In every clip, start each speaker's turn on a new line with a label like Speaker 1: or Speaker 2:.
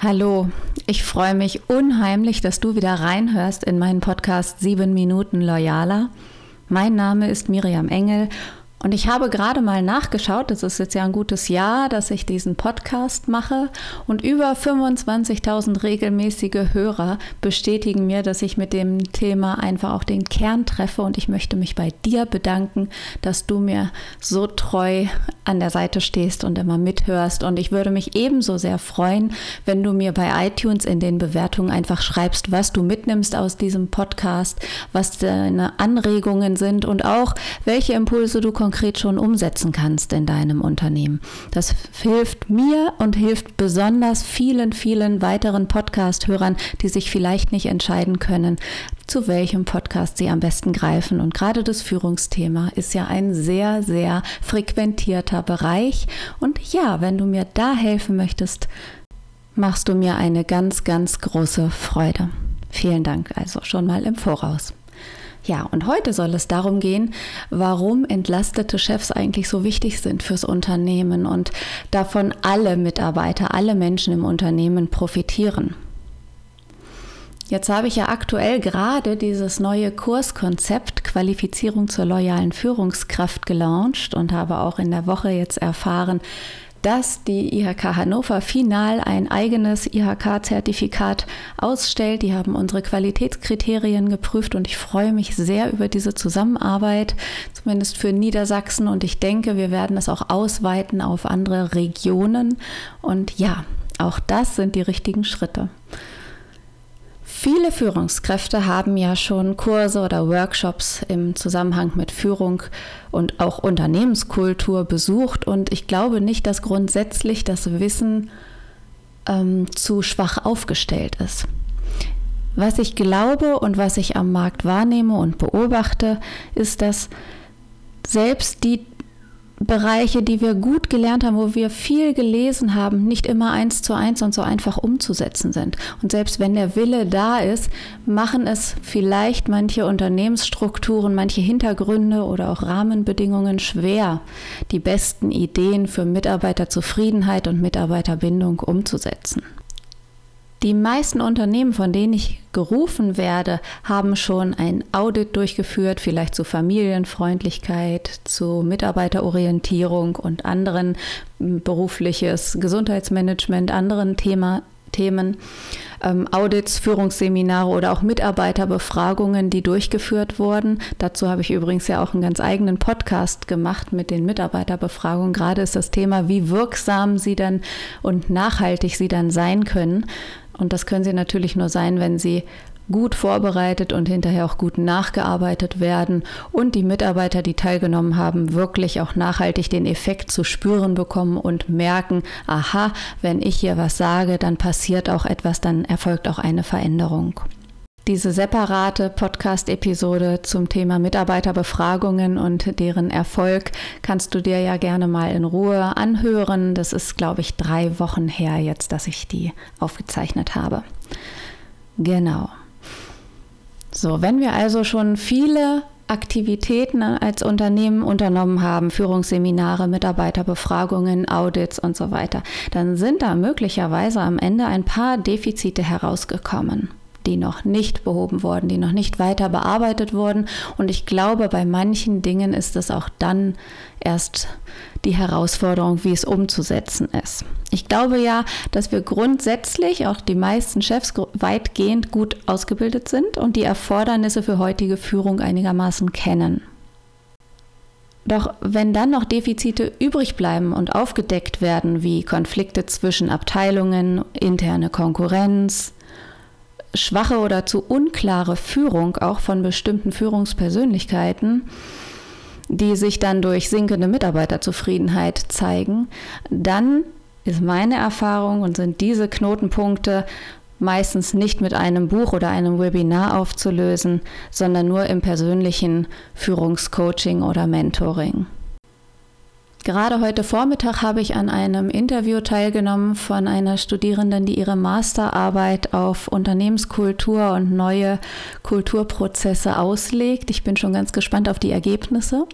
Speaker 1: Hallo, ich freue mich unheimlich, dass du wieder reinhörst in meinen Podcast 7 Minuten Loyaler. Mein Name ist Miriam Engel und ich habe gerade mal nachgeschaut, es ist jetzt ja ein gutes Jahr, dass ich diesen Podcast mache. Und über 25.000 regelmäßige Hörer bestätigen mir, dass ich mit dem Thema einfach auch den Kern treffe. Und ich möchte mich bei dir bedanken, dass du mir so treu an der Seite stehst und immer mithörst. Und ich würde mich ebenso sehr freuen, wenn du mir bei iTunes in den Bewertungen einfach schreibst, was du mitnimmst aus diesem Podcast, was deine Anregungen sind und auch welche Impulse du konkret schon umsetzen kannst in deinem Unternehmen. Das hilft mir und hilft besonders vielen, vielen weiteren Podcast-Hörern, die sich vielleicht nicht entscheiden können, zu welchem Podcast sie am besten greifen. Und gerade das Führungsthema ist ja ein sehr, sehr frequentierter Bereich. Und ja, wenn du mir da helfen möchtest, machst du mir eine ganz, ganz große Freude. Vielen Dank also schon mal im Voraus. Ja, und heute soll es darum gehen, warum entlastete Chefs eigentlich so wichtig sind fürs Unternehmen und davon alle Mitarbeiter, alle Menschen im Unternehmen profitieren. Jetzt habe ich ja aktuell gerade dieses neue Kurskonzept Qualifizierung zur loyalen Führungskraft gelauncht und habe auch in der Woche jetzt erfahren, dass die IHK Hannover final ein eigenes IHK-Zertifikat ausstellt. Die haben unsere Qualitätskriterien geprüft und ich freue mich sehr über diese Zusammenarbeit, zumindest für Niedersachsen. Und ich denke, wir werden es auch ausweiten auf andere Regionen. Und ja, auch das sind die richtigen Schritte. Viele Führungskräfte haben ja schon Kurse oder Workshops im Zusammenhang mit Führung und auch Unternehmenskultur besucht und ich glaube nicht, dass grundsätzlich das Wissen ähm, zu schwach aufgestellt ist. Was ich glaube und was ich am Markt wahrnehme und beobachte, ist, dass selbst die Bereiche, die wir gut gelernt haben, wo wir viel gelesen haben, nicht immer eins zu eins und so einfach umzusetzen sind. Und selbst wenn der Wille da ist, machen es vielleicht manche Unternehmensstrukturen, manche Hintergründe oder auch Rahmenbedingungen schwer, die besten Ideen für Mitarbeiterzufriedenheit und Mitarbeiterbindung umzusetzen. Die meisten Unternehmen, von denen ich gerufen werde, haben schon ein Audit durchgeführt, vielleicht zu Familienfreundlichkeit, zu Mitarbeiterorientierung und anderen berufliches Gesundheitsmanagement, anderen Thema, Themen, ähm, Audits, Führungsseminare oder auch Mitarbeiterbefragungen, die durchgeführt wurden. Dazu habe ich übrigens ja auch einen ganz eigenen Podcast gemacht mit den Mitarbeiterbefragungen. Gerade ist das Thema, wie wirksam sie dann und nachhaltig sie dann sein können. Und das können sie natürlich nur sein, wenn sie gut vorbereitet und hinterher auch gut nachgearbeitet werden und die Mitarbeiter, die teilgenommen haben, wirklich auch nachhaltig den Effekt zu spüren bekommen und merken, aha, wenn ich hier was sage, dann passiert auch etwas, dann erfolgt auch eine Veränderung. Diese separate Podcast-Episode zum Thema Mitarbeiterbefragungen und deren Erfolg kannst du dir ja gerne mal in Ruhe anhören. Das ist, glaube ich, drei Wochen her jetzt, dass ich die aufgezeichnet habe. Genau. So, wenn wir also schon viele Aktivitäten als Unternehmen unternommen haben, Führungsseminare, Mitarbeiterbefragungen, Audits und so weiter, dann sind da möglicherweise am Ende ein paar Defizite herausgekommen die noch nicht behoben wurden, die noch nicht weiter bearbeitet wurden. Und ich glaube, bei manchen Dingen ist es auch dann erst die Herausforderung, wie es umzusetzen ist. Ich glaube ja, dass wir grundsätzlich, auch die meisten Chefs, weitgehend gut ausgebildet sind und die Erfordernisse für heutige Führung einigermaßen kennen. Doch wenn dann noch Defizite übrig bleiben und aufgedeckt werden, wie Konflikte zwischen Abteilungen, interne Konkurrenz, schwache oder zu unklare Führung auch von bestimmten Führungspersönlichkeiten, die sich dann durch sinkende Mitarbeiterzufriedenheit zeigen, dann ist meine Erfahrung und sind diese Knotenpunkte meistens nicht mit einem Buch oder einem Webinar aufzulösen, sondern nur im persönlichen Führungscoaching oder Mentoring. Gerade heute Vormittag habe ich an einem Interview teilgenommen von einer Studierenden, die ihre Masterarbeit auf Unternehmenskultur und neue Kulturprozesse auslegt. Ich bin schon ganz gespannt auf die Ergebnisse.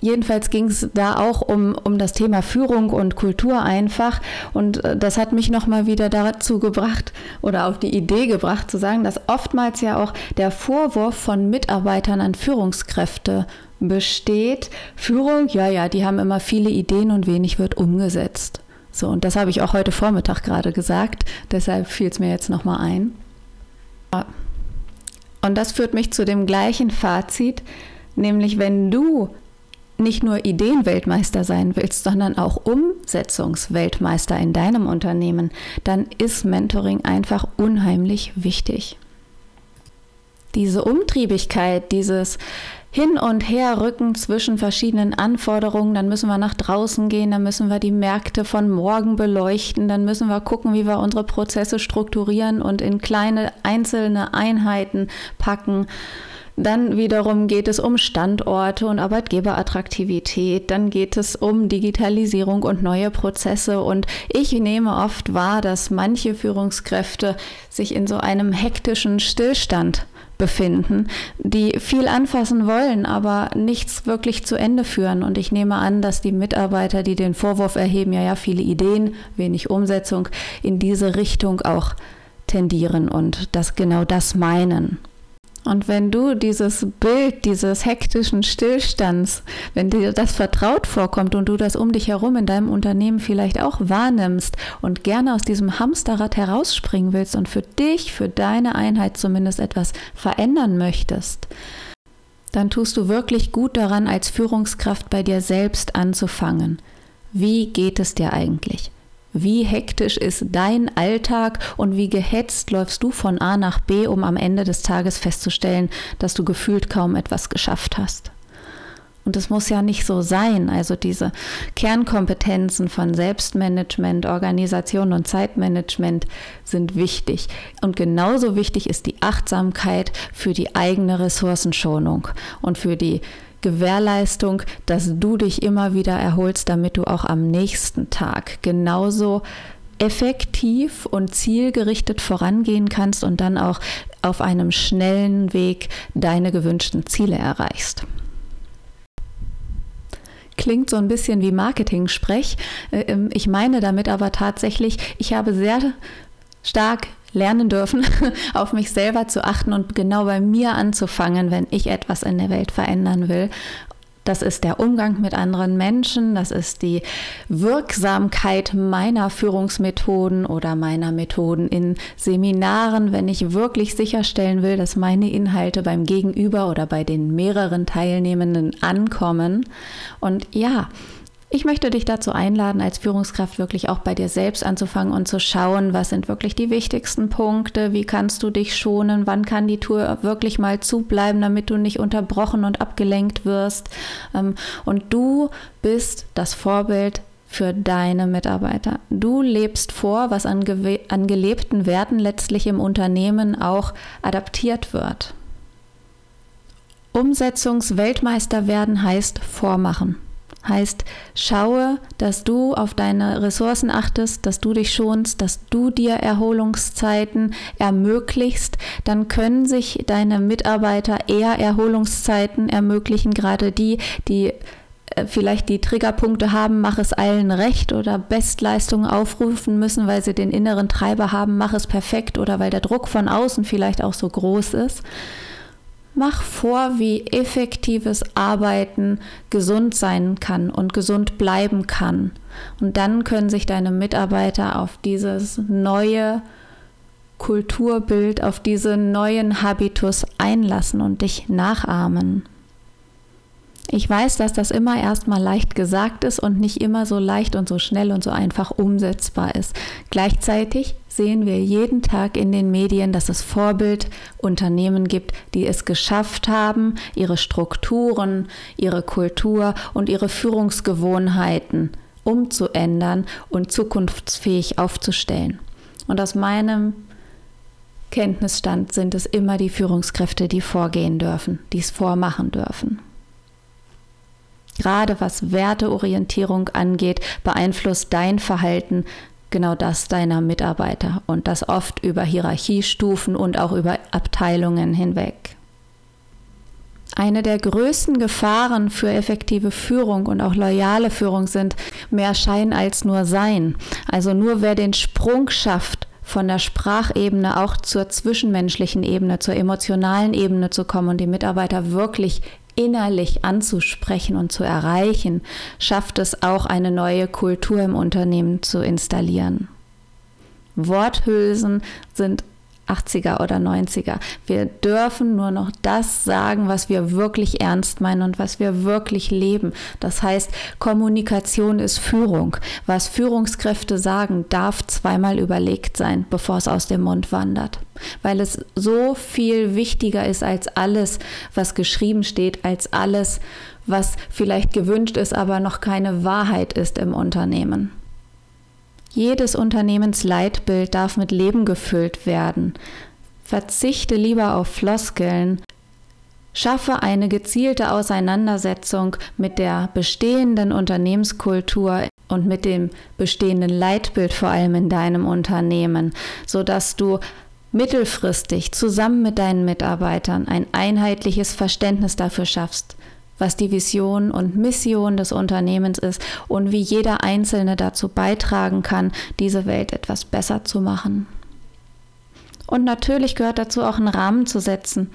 Speaker 1: jedenfalls ging es da auch um, um das Thema Führung und Kultur einfach. Und äh, das hat mich nochmal wieder dazu gebracht oder auf die Idee gebracht zu sagen, dass oftmals ja auch der Vorwurf von Mitarbeitern an Führungskräfte besteht. Führung, ja, ja, die haben immer viele Ideen und wenig wird umgesetzt. So, und das habe ich auch heute Vormittag gerade gesagt, deshalb fiel es mir jetzt nochmal ein. Und das führt mich zu dem gleichen Fazit, nämlich wenn du nicht nur Ideenweltmeister sein willst, sondern auch Umsetzungsweltmeister in deinem Unternehmen, dann ist Mentoring einfach unheimlich wichtig. Diese Umtriebigkeit, dieses hin und her rücken zwischen verschiedenen Anforderungen. Dann müssen wir nach draußen gehen, dann müssen wir die Märkte von morgen beleuchten, dann müssen wir gucken, wie wir unsere Prozesse strukturieren und in kleine einzelne Einheiten packen. Dann wiederum geht es um Standorte und Arbeitgeberattraktivität. Dann geht es um Digitalisierung und neue Prozesse. Und ich nehme oft wahr, dass manche Führungskräfte sich in so einem hektischen Stillstand befinden, die viel anfassen wollen, aber nichts wirklich zu Ende führen. Und ich nehme an, dass die Mitarbeiter, die den Vorwurf erheben, ja, ja, viele Ideen, wenig Umsetzung, in diese Richtung auch tendieren und das genau das meinen. Und wenn du dieses Bild dieses hektischen Stillstands, wenn dir das vertraut vorkommt und du das um dich herum in deinem Unternehmen vielleicht auch wahrnimmst und gerne aus diesem Hamsterrad herausspringen willst und für dich, für deine Einheit zumindest etwas verändern möchtest, dann tust du wirklich gut daran, als Führungskraft bei dir selbst anzufangen. Wie geht es dir eigentlich? Wie hektisch ist dein Alltag und wie gehetzt läufst du von A nach B, um am Ende des Tages festzustellen, dass du gefühlt kaum etwas geschafft hast? Und es muss ja nicht so sein. Also diese Kernkompetenzen von Selbstmanagement, Organisation und Zeitmanagement sind wichtig. Und genauso wichtig ist die Achtsamkeit für die eigene Ressourcenschonung und für die Gewährleistung, dass du dich immer wieder erholst, damit du auch am nächsten Tag genauso effektiv und zielgerichtet vorangehen kannst und dann auch auf einem schnellen Weg deine gewünschten Ziele erreichst. Klingt so ein bisschen wie Marketing-Sprech. Äh, ähm, ich meine damit aber tatsächlich, ich habe sehr stark lernen dürfen, auf mich selber zu achten und genau bei mir anzufangen, wenn ich etwas in der Welt verändern will. Das ist der Umgang mit anderen Menschen, das ist die Wirksamkeit meiner Führungsmethoden oder meiner Methoden in Seminaren, wenn ich wirklich sicherstellen will, dass meine Inhalte beim Gegenüber oder bei den mehreren Teilnehmenden ankommen. Und ja, ich möchte dich dazu einladen, als Führungskraft wirklich auch bei dir selbst anzufangen und zu schauen, was sind wirklich die wichtigsten Punkte, wie kannst du dich schonen, wann kann die Tour wirklich mal zubleiben, damit du nicht unterbrochen und abgelenkt wirst. Ähm, und du bist das Vorbild für deine Mitarbeiter. Du lebst vor, was an, an gelebten Werten letztlich im Unternehmen auch adaptiert wird. Umsetzungsweltmeister werden heißt vormachen. Heißt, schaue, dass du auf deine Ressourcen achtest, dass du dich schonst, dass du dir Erholungszeiten ermöglichst. Dann können sich deine Mitarbeiter eher Erholungszeiten ermöglichen, gerade die, die äh, vielleicht die Triggerpunkte haben, mach es allen recht oder Bestleistungen aufrufen müssen, weil sie den inneren Treiber haben, mach es perfekt oder weil der Druck von außen vielleicht auch so groß ist. Mach vor, wie effektives Arbeiten gesund sein kann und gesund bleiben kann. Und dann können sich deine Mitarbeiter auf dieses neue Kulturbild, auf diesen neuen Habitus einlassen und dich nachahmen. Ich weiß, dass das immer erstmal leicht gesagt ist und nicht immer so leicht und so schnell und so einfach umsetzbar ist. Gleichzeitig sehen wir jeden Tag in den Medien, dass es Vorbildunternehmen gibt, die es geschafft haben, ihre Strukturen, ihre Kultur und ihre Führungsgewohnheiten umzuändern und zukunftsfähig aufzustellen. Und aus meinem Kenntnisstand sind es immer die Führungskräfte, die vorgehen dürfen, die es vormachen dürfen. Gerade was Werteorientierung angeht, beeinflusst dein Verhalten genau das deiner Mitarbeiter und das oft über Hierarchiestufen und auch über Abteilungen hinweg. Eine der größten Gefahren für effektive Führung und auch loyale Führung sind mehr Schein als nur Sein. Also nur wer den Sprung schafft, von der Sprachebene auch zur zwischenmenschlichen Ebene, zur emotionalen Ebene zu kommen und die Mitarbeiter wirklich innerlich anzusprechen und zu erreichen, schafft es auch eine neue Kultur im Unternehmen zu installieren. Worthülsen sind 80er oder 90er. Wir dürfen nur noch das sagen, was wir wirklich ernst meinen und was wir wirklich leben. Das heißt, Kommunikation ist Führung. Was Führungskräfte sagen, darf zweimal überlegt sein, bevor es aus dem Mund wandert. Weil es so viel wichtiger ist als alles, was geschrieben steht, als alles, was vielleicht gewünscht ist, aber noch keine Wahrheit ist im Unternehmen. Jedes Unternehmensleitbild darf mit Leben gefüllt werden. Verzichte lieber auf Floskeln. Schaffe eine gezielte Auseinandersetzung mit der bestehenden Unternehmenskultur und mit dem bestehenden Leitbild vor allem in deinem Unternehmen, sodass du mittelfristig zusammen mit deinen Mitarbeitern ein einheitliches Verständnis dafür schaffst, was die Vision und Mission des Unternehmens ist und wie jeder Einzelne dazu beitragen kann, diese Welt etwas besser zu machen. Und natürlich gehört dazu auch einen Rahmen zu setzen.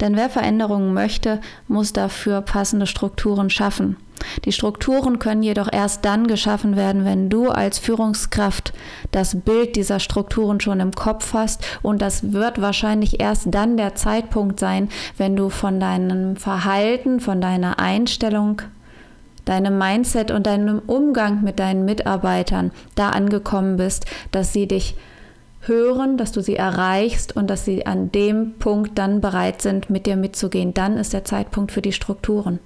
Speaker 1: Denn wer Veränderungen möchte, muss dafür passende Strukturen schaffen. Die Strukturen können jedoch erst dann geschaffen werden, wenn du als Führungskraft das Bild dieser Strukturen schon im Kopf hast und das wird wahrscheinlich erst dann der Zeitpunkt sein, wenn du von deinem Verhalten, von deiner Einstellung, deinem Mindset und deinem Umgang mit deinen Mitarbeitern da angekommen bist, dass sie dich hören, dass du sie erreichst und dass sie an dem Punkt dann bereit sind, mit dir mitzugehen. Dann ist der Zeitpunkt für die Strukturen.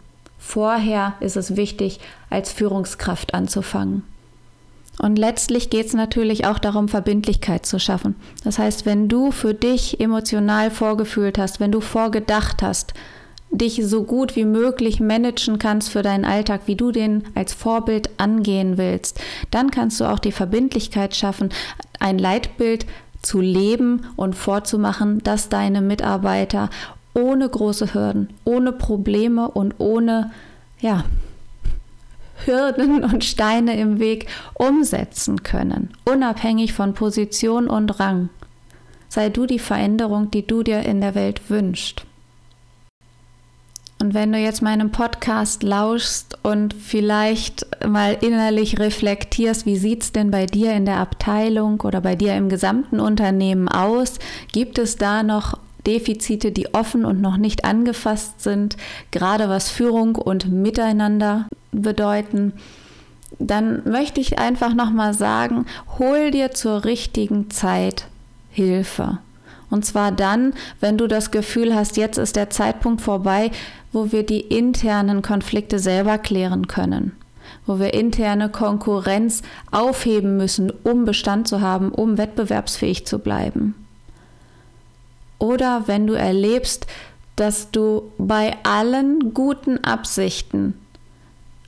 Speaker 1: Vorher ist es wichtig, als Führungskraft anzufangen. Und letztlich geht es natürlich auch darum, Verbindlichkeit zu schaffen. Das heißt, wenn du für dich emotional vorgefühlt hast, wenn du vorgedacht hast, dich so gut wie möglich managen kannst für deinen Alltag, wie du den als Vorbild angehen willst, dann kannst du auch die Verbindlichkeit schaffen, ein Leitbild zu leben und vorzumachen, dass deine Mitarbeiter ohne große Hürden, ohne Probleme und ohne ja, Hürden und Steine im Weg umsetzen können, unabhängig von Position und Rang. Sei du die Veränderung, die du dir in der Welt wünschst. Und wenn du jetzt meinem Podcast lauschst und vielleicht mal innerlich reflektierst, wie sieht es denn bei dir in der Abteilung oder bei dir im gesamten Unternehmen aus? Gibt es da noch Defizite, die offen und noch nicht angefasst sind, gerade was Führung und Miteinander bedeuten, dann möchte ich einfach nochmal sagen, hol dir zur richtigen Zeit Hilfe. Und zwar dann, wenn du das Gefühl hast, jetzt ist der Zeitpunkt vorbei, wo wir die internen Konflikte selber klären können, wo wir interne Konkurrenz aufheben müssen, um Bestand zu haben, um wettbewerbsfähig zu bleiben. Oder wenn du erlebst, dass du bei allen guten Absichten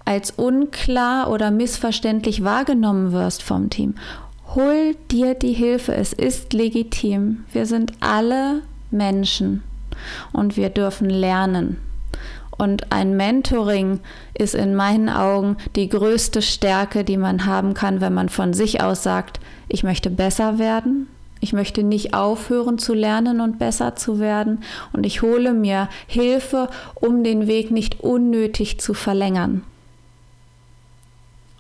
Speaker 1: als unklar oder missverständlich wahrgenommen wirst vom Team. Hol dir die Hilfe, es ist legitim. Wir sind alle Menschen und wir dürfen lernen. Und ein Mentoring ist in meinen Augen die größte Stärke, die man haben kann, wenn man von sich aus sagt, ich möchte besser werden, ich möchte nicht aufhören zu lernen und besser zu werden und ich hole mir Hilfe, um den Weg nicht unnötig zu verlängern.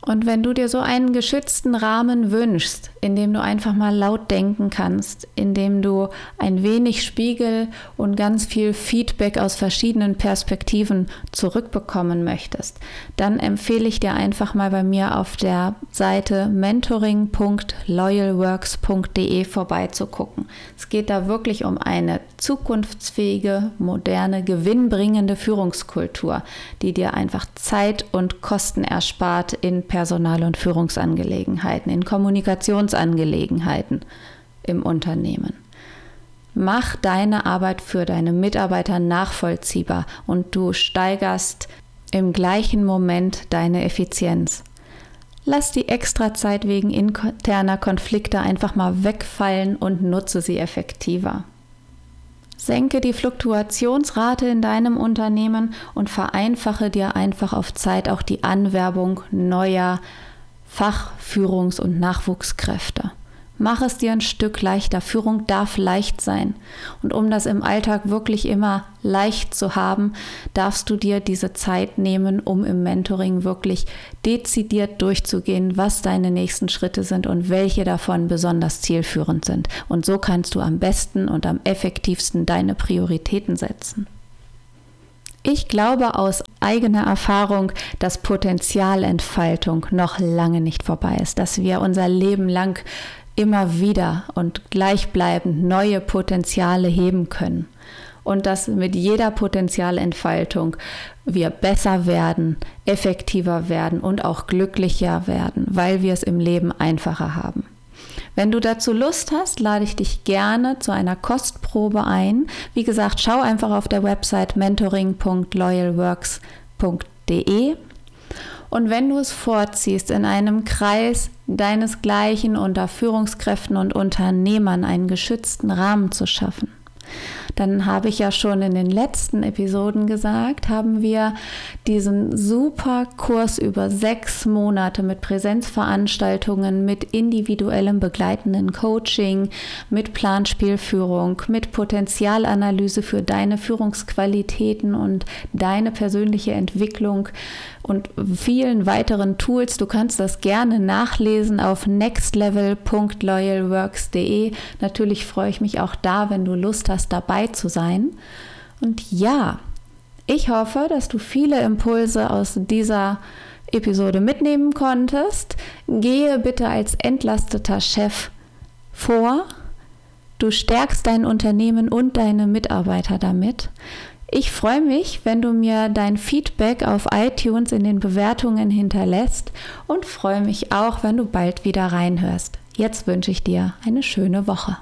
Speaker 1: Und wenn du dir so einen geschützten Rahmen wünschst, in dem du einfach mal laut denken kannst, in dem du ein wenig Spiegel und ganz viel Feedback aus verschiedenen Perspektiven zurückbekommen möchtest, dann empfehle ich dir einfach mal bei mir auf der Seite mentoring.loyalworks.de vorbeizugucken. Es geht da wirklich um eine zukunftsfähige, moderne, gewinnbringende Führungskultur, die dir einfach Zeit und Kosten erspart in Personal- und Führungsangelegenheiten, in Kommunikationsangelegenheiten im Unternehmen. Mach deine Arbeit für deine Mitarbeiter nachvollziehbar und du steigerst im gleichen Moment deine Effizienz. Lass die Extrazeit wegen interner Konflikte einfach mal wegfallen und nutze sie effektiver. Senke die Fluktuationsrate in deinem Unternehmen und vereinfache dir einfach auf Zeit auch die Anwerbung neuer Fachführungs- und Nachwuchskräfte. Mach es dir ein Stück leichter. Führung darf leicht sein. Und um das im Alltag wirklich immer leicht zu haben, darfst du dir diese Zeit nehmen, um im Mentoring wirklich dezidiert durchzugehen, was deine nächsten Schritte sind und welche davon besonders zielführend sind. Und so kannst du am besten und am effektivsten deine Prioritäten setzen. Ich glaube aus eigener Erfahrung, dass Potenzialentfaltung noch lange nicht vorbei ist, dass wir unser Leben lang immer wieder und gleichbleibend neue Potenziale heben können. Und dass mit jeder Potenzialentfaltung wir besser werden, effektiver werden und auch glücklicher werden, weil wir es im Leben einfacher haben. Wenn du dazu Lust hast, lade ich dich gerne zu einer Kostprobe ein. Wie gesagt, schau einfach auf der Website mentoring.loyalworks.de und wenn du es vorziehst, in einem Kreis deinesgleichen unter Führungskräften und Unternehmern einen geschützten Rahmen zu schaffen, dann habe ich ja schon in den letzten Episoden gesagt, haben wir diesen super Kurs über sechs Monate mit Präsenzveranstaltungen, mit individuellem begleitenden Coaching, mit Planspielführung, mit Potenzialanalyse für deine Führungsqualitäten und deine persönliche Entwicklung und vielen weiteren Tools. Du kannst das gerne nachlesen auf nextlevel.loyalworks.de. Natürlich freue ich mich auch da, wenn du Lust hast, dabei zu sein. Und ja, ich hoffe, dass du viele Impulse aus dieser Episode mitnehmen konntest. Gehe bitte als entlasteter Chef vor. Du stärkst dein Unternehmen und deine Mitarbeiter damit. Ich freue mich, wenn du mir dein Feedback auf iTunes in den Bewertungen hinterlässt und freue mich auch, wenn du bald wieder reinhörst. Jetzt wünsche ich dir eine schöne Woche.